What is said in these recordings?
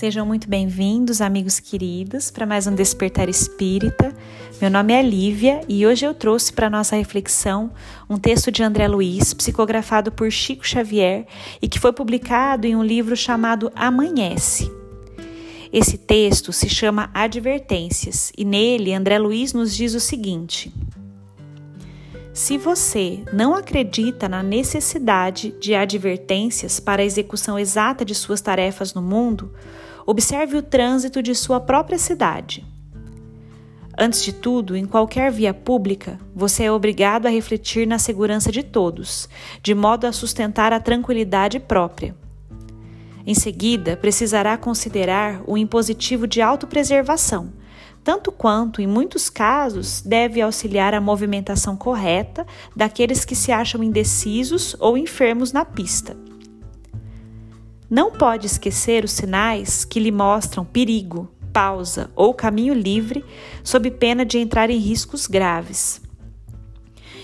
Sejam muito bem-vindos, amigos queridos, para mais um Despertar Espírita. Meu nome é Lívia e hoje eu trouxe para nossa reflexão um texto de André Luiz, psicografado por Chico Xavier e que foi publicado em um livro chamado Amanhece. Esse texto se chama Advertências e nele André Luiz nos diz o seguinte: se você não acredita na necessidade de advertências para a execução exata de suas tarefas no mundo, Observe o trânsito de sua própria cidade. Antes de tudo, em qualquer via pública, você é obrigado a refletir na segurança de todos, de modo a sustentar a tranquilidade própria. Em seguida, precisará considerar o impositivo de autopreservação, tanto quanto, em muitos casos, deve auxiliar a movimentação correta daqueles que se acham indecisos ou enfermos na pista. Não pode esquecer os sinais que lhe mostram perigo, pausa ou caminho livre, sob pena de entrar em riscos graves.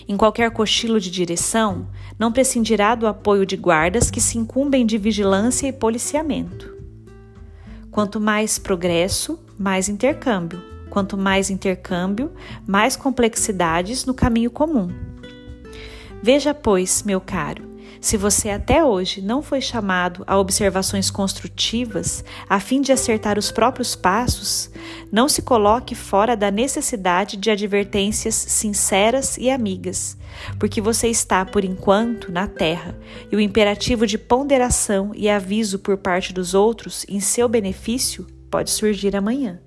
Em qualquer cochilo de direção, não prescindirá do apoio de guardas que se incumbem de vigilância e policiamento. Quanto mais progresso, mais intercâmbio. Quanto mais intercâmbio, mais complexidades no caminho comum. Veja, pois, meu caro, se você até hoje não foi chamado a observações construtivas a fim de acertar os próprios passos, não se coloque fora da necessidade de advertências sinceras e amigas, porque você está, por enquanto, na terra e o imperativo de ponderação e aviso por parte dos outros em seu benefício pode surgir amanhã.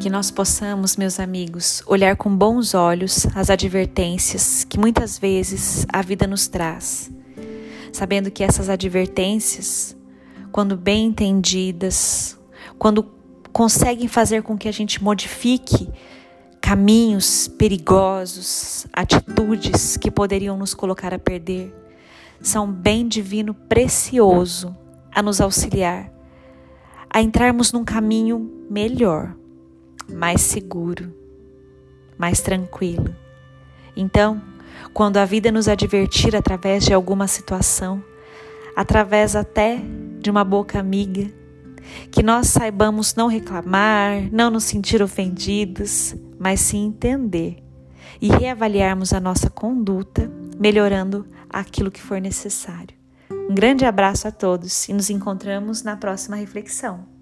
Que nós possamos, meus amigos, olhar com bons olhos as advertências que muitas vezes a vida nos traz, sabendo que essas advertências, quando bem entendidas, quando conseguem fazer com que a gente modifique caminhos perigosos, atitudes que poderiam nos colocar a perder, são bem divino precioso a nos auxiliar a entrarmos num caminho melhor mais seguro, mais tranquilo. Então, quando a vida nos advertir através de alguma situação, através até de uma boca amiga, que nós saibamos não reclamar, não nos sentir ofendidos, mas sim entender e reavaliarmos a nossa conduta, melhorando aquilo que for necessário. Um grande abraço a todos e nos encontramos na próxima reflexão.